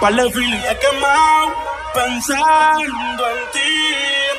par de feelings he quemado. Pensando en ti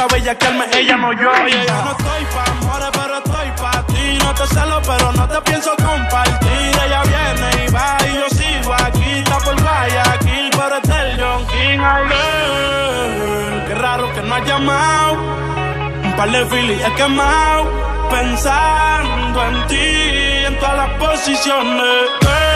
a bella que ella no yo. Yo no estoy pa' amores, pero estoy pa' ti. No te celo, pero no te pienso compartir. Ella viene y va y yo sigo aquí. Está por Guayaquil, pero es del John King. Ay, qué raro que no ha llamado. Un par de filis he quemado. Pensando en ti, en todas las posiciones.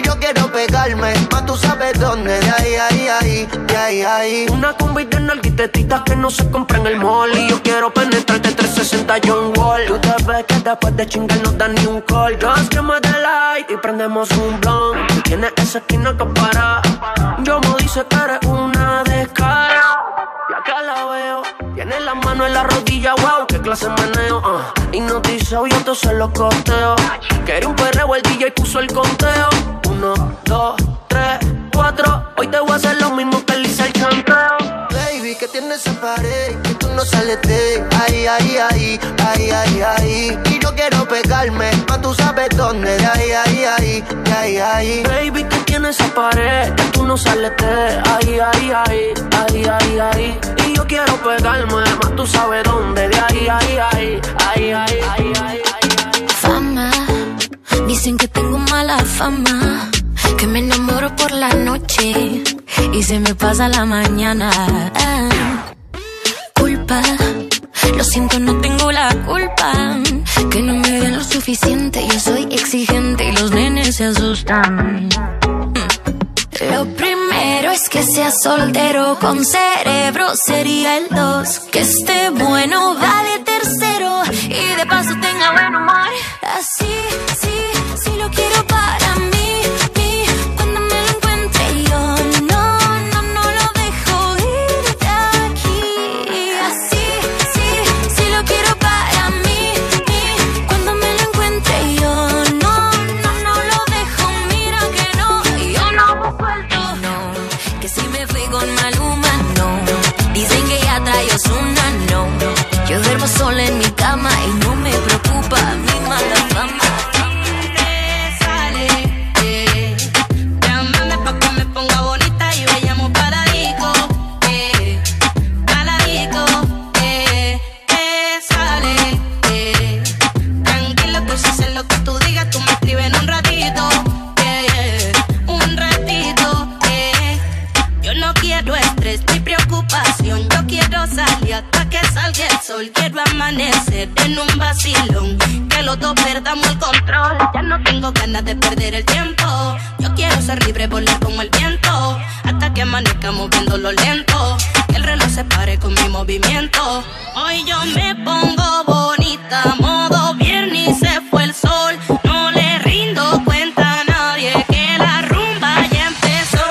Quiero pegarme, más tú sabes dónde, de ahí, ahí, ahí, de ahí, ahí. Una combi de nalguitetitas que no se compra en el mall. Y yo quiero penetrarte 360 John Wall. Tú te ves que después de chingar no da ni un call. Just que me light y prendemos un blunt. Tienes esa esquina que para. Yo me dice que eres una descara. Y acá la veo. Tiene la mano en la rodilla, wow, qué clase de meneo. Uh. Hipnotizado y entonces lo costeo. Quería un perreo, el DJ puso el conteo. Uno, dos, tres, cuatro. Hoy te voy a hacer lo mismo que le hice el chanteo. Baby, que tienes esa pared que tú no sales de ahí, ahí, ahí, ahí, ahí, ahí. Y yo quiero pegarme, más tú sabes dónde, de ahí, ahí, ahí, de ahí, ahí. Baby, que tienes esa pared que tú no sales de ahí, ahí, ahí, ahí, ahí, ahí. Y yo quiero pegarme, más tú sabes dónde, de ahí, ahí, ahí, ahí, ahí, ahí, ahí, ahí. Fama, dicen que tengo mala fama que me enamoro por la noche y se me pasa la mañana. Culpa, lo siento, no tengo la culpa. Que no me den lo suficiente, yo soy exigente y los nenes se asustan. Lo primero es que sea soltero con cerebro, sería el dos. Que esté bueno, vale tercero. Y de paso tenga buen humor. Así, se pare con mi movimiento. Hoy yo me pongo bonita, modo viernes y se fue el sol. No le rindo cuenta a nadie que la rumba ya empezó.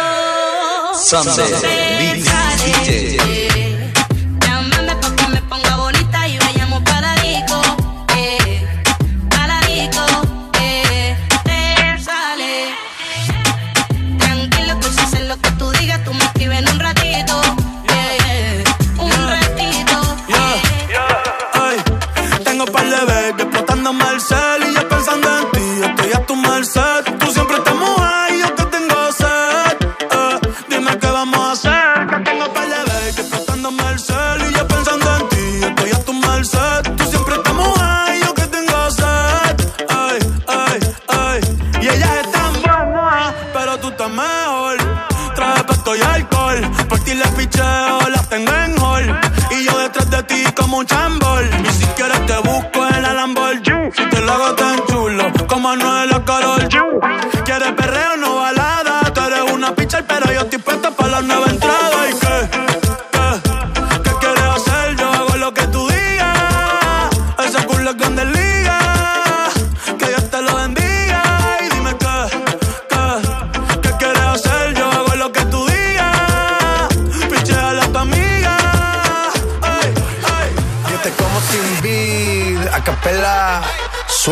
Como no es la Carol G. Quieres perreo, no balada. Tú eres una pichar, pero yo estoy puesta para la nueva entrada.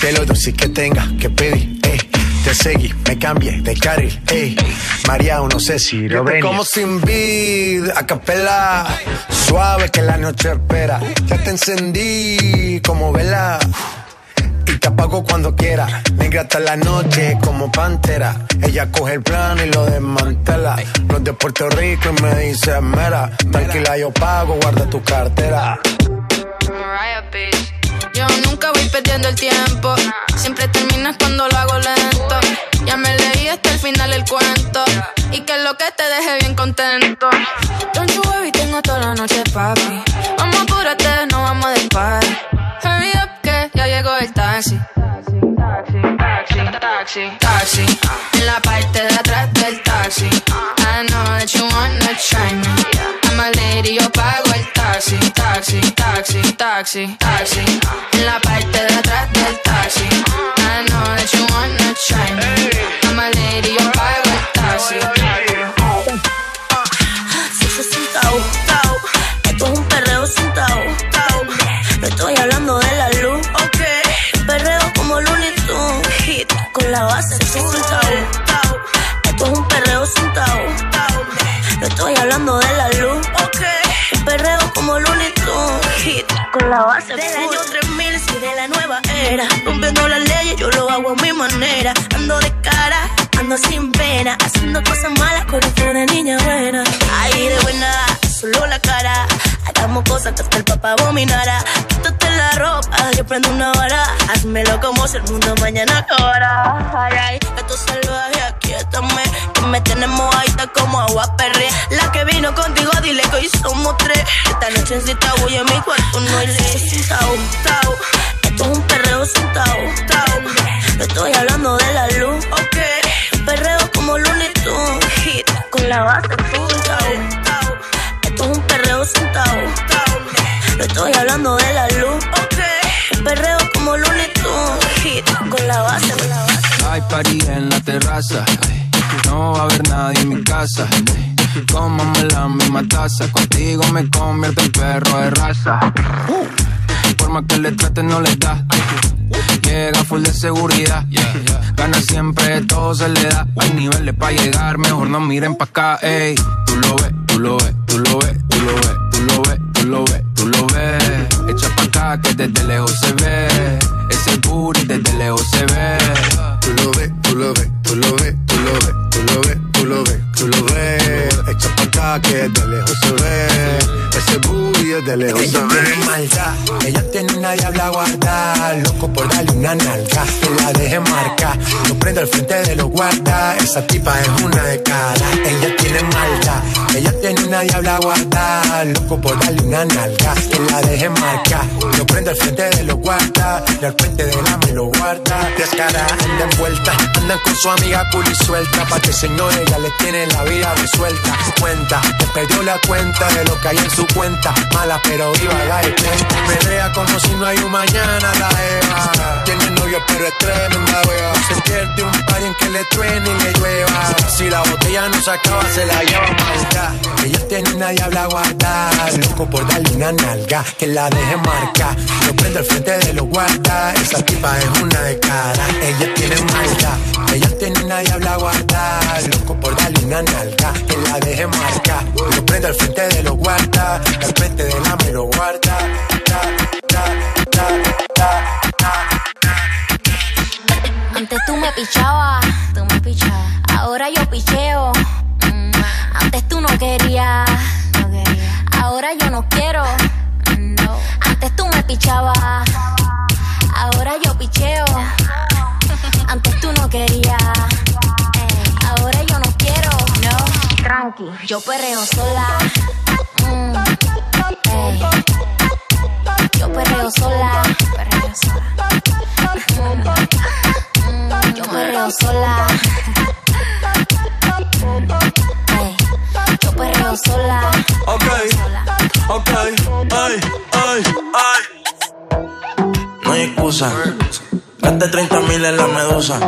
que lo dulce que tenga que pedir, ey. Te seguí, me cambié de carril, ey. María, no sé si lo ven. Como sin vid, a capela. Suave que la noche espera. Ya te encendí como vela. Y te apago cuando quiera. Negra hasta la noche como pantera. Ella coge el plano y lo desmantela. No es de Puerto Rico y me dice mera. Tranquila, yo pago, guarda tu cartera. Yo nunca voy perdiendo el tiempo. Siempre terminas cuando lo hago lento. Ya me leí hasta el final el cuento. Y que lo que te deje bien contento. Don't you worry, tengo toda la noche, papi. Vamos, apúrate, no vamos a despar. Hurry up, que ya llegó el taxi. Taxi, taxi, taxi, taxi. En la parte de atrás del taxi. I know that you wanna try me. I'm a lady, yo pago el taxi, taxi, taxi, taxi, taxi. En la parte de la base. Esto es un perreo sentado. No estoy hablando de la luz, ok perreo como Looney Tunes. Hit con la base del año 3000 y de la nueva era. Rompiendo las leyes, yo lo hago a mi manera. Ando de cara, ando sin pena. Haciendo cosas malas con de niña buena. Ahí de buena. Hagamos cosas que hasta el papá abominara. Quítate la ropa, yo prendo una vara. Hazmelo como si el mundo mañana acabara. Esto salvaje, aquí estamos. Que me tienes mojadita como agua perre. La que vino contigo, dile que hoy somos tres. Esta noche en cita en mi cuarto, no hay ley. Tau. No va a haber nadie en mi casa Cómame la misma taza, contigo me convierto en perro de raza. Por más que le trate no le da. Llega full de seguridad. Gana siempre, todo se le da. Hay niveles para llegar, mejor no miren pa' acá, ey. Tú lo ves, tú lo ves, tú lo ves, tú lo ves, tú lo ves, tú lo ves, tú lo ves. Echa pa' acá que desde lejos se ve. Ese booty desde lejos se ve. Tú lo ves, tú lo ves, tú lo ves, tú lo ves, tú lo ves, tú lo ves, tú lo ves. Echa pa' acá que desde lejos se ve. Ese booty lejos se ve. Tiene maldad, ella tiene una diabla guarda. Loco por darle una nalga, que la deje marcar. Lo prendo al frente de los guarda. Esa tipa es una de cara. Ella tiene maldad, ella tiene una diabla guarda. Loco por darle una nalga, que la deje marcar. Lo prendo al frente de los guarda. Y al frente de la me lo guarda. Descara, anda envuelta. Andan con su amiga cool y suelta. Pa' que señores ya le tienen la vida resuelta. Cuenta, te perdió la cuenta de lo que hay en su cuenta. Mala pero viva, la. Pelea como si no hay un mañana, la Eva. Tiene novio pero es tremenda wea. Se pierde un par en que le truene y le llueva. Si la botella no se acaba, se la lleva malta. Ella tiene una diabla guardada. Loco por darle una nalga, que la deje marcar. Lo prendo al frente de los guarda. Esa tipa es una de cara. Ella tiene maldad. Ella tiene una diabla guardada. Loco por darle una nalga, que la deje marcar. Lo prendo al frente de los guarda. Al frente de la me lo guarda. Da, da, da, da, da. Antes tú me pichabas, tú me pichabas. Ahora yo picheo. Mm, Antes tú no querías, quería. Ahora yo no quiero. No. Antes tú me pichabas. Ahora yo picheo. Antes tú no querías. Ahora yo no quiero. No. Tranqui. Yo perreo sola. Mm. Yo perreo. Perreo sola. Yo perreo sola. Ey, Yo perreo sola. Ok, ok, ay, ay, ay. No hay excusa. Gasté 30 mil en la medusa.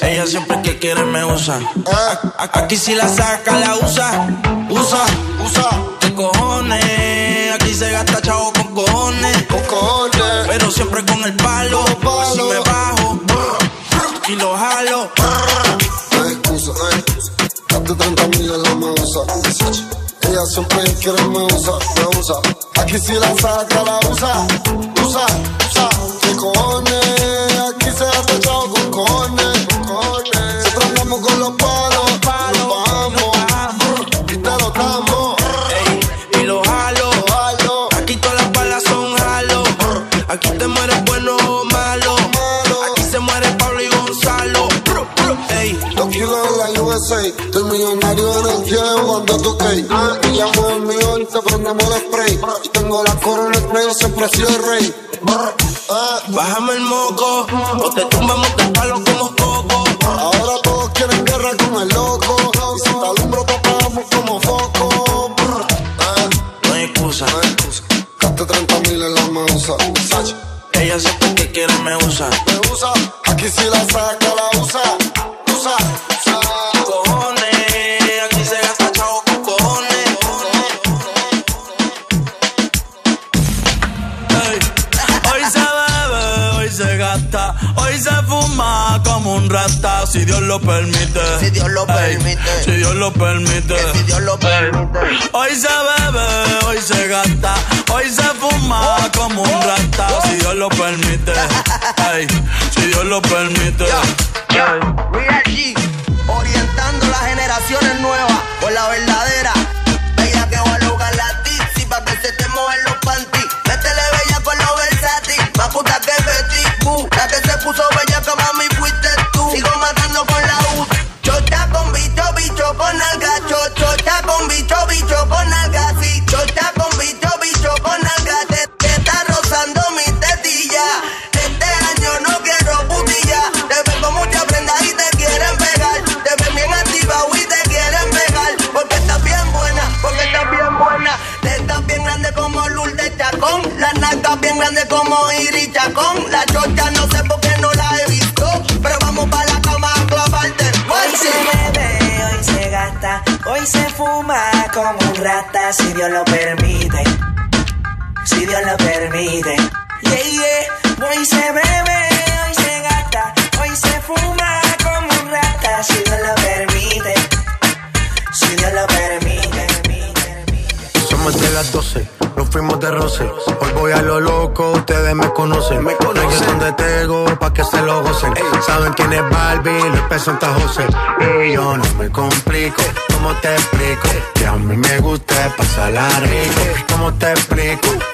Ella siempre que quiere me usa. Aquí si la saca, la usa. Usa, usa. ¿Qué cojones? Aquí se gasta chavo con cojones. Con cojones. Pero siempre con el palo. Si me bajo y lo jalo. No hay excusa, no hay excusa. Date 30 mil en la medusa. Ella siempre quiere me usa, me usa. Aquí si la saca, la usa. Usa, usa. ¿Qué cojones? 6. Ah, y llamo en mi prendemos los spray. Y tengo la corona spray, siempre he sido el rey. Ah. Bájame el moco, o te tumbamos de palo como coco. Ahora todos quieren guerra con el loco. Y si te alumbro, te como foco. Ah. No hay excusa, no hay 30 mil en la mausa. Ella siempre que quiere me usa. Me usa, aquí sí la saca. Si Dios lo permite. Si Dios lo Ey, permite. Si Dios lo permite. Si Dios lo permite. Hoy se bebe, hoy se gasta, hoy se fuma como un rata, si Dios lo permite. Ey, si Dios lo permite. Real G, orientando las generaciones nuevas por la verdadera. Bella que va a lograr la pa' que se te mojen los panties. Métele bella con los versátil, más puta que Betty Boo. La que se puso bella permite. Yeah, yeah. Hoy se bebe, hoy se gasta, hoy se fuma como un rata, si Dios lo permite. Si Dios lo permite. Somos de las 12, los fuimos de roce. Hoy voy a lo loco, ustedes me conocen. Me conocen donde tengo, pa' que se lo gocen. Saben quién es Barbie, los pesos José. Y yo no me complico, ¿cómo te explico? Que a mí me gusta pasarla rico. ¿Cómo te explico?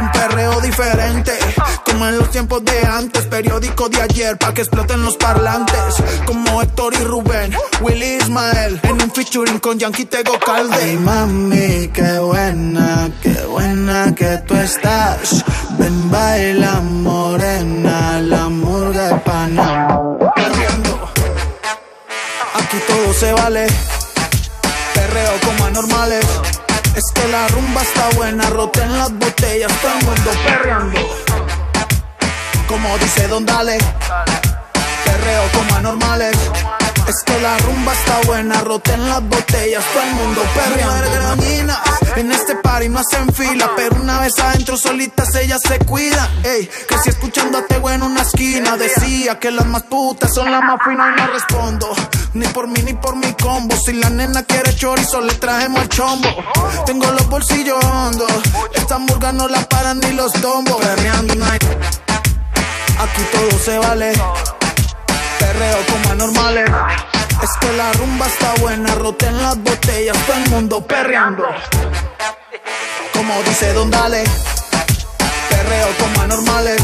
Un perreo diferente, como en los tiempos de antes, periódico de ayer, pa' que exploten los parlantes, como Héctor y Rubén, Willy Ismael, en un featuring con Yankee Tego Calde. Ay mami, qué buena, qué buena que tú estás, ven baila morena, la murga de pana. Aquí todo se vale, perreo como anormales. Es que la rumba está buena, roten las botellas, todo el mundo perreando. Como dice Don Dale, perreo como anormales. Es que la rumba está buena, roten las botellas, todo el mundo perreando. En este party no hacen fila, pero una vez adentro solitas ellas se cuidan. Ey, que si escuchando a Tego en una esquina, decía que las más putas son las más finas y no respondo. Ni por mí ni por mi combo. Si la nena quiere chorizo, le trajemos el chombo. Tengo los bolsillos hondos. Esta hamburga no la paran ni los tombos. Perreando night. Aquí todo se vale. Perreo como anormales. Es que la rumba está buena, roten las botellas, todo el mundo perreando. Como dice Don Dale, perreo como anormales.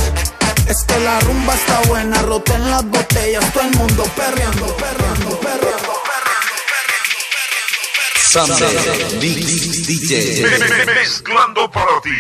Es que la rumba está buena, roten las botellas, todo el mundo perreando, perreando, perreando. Sunday DJ. Mezclando para ti.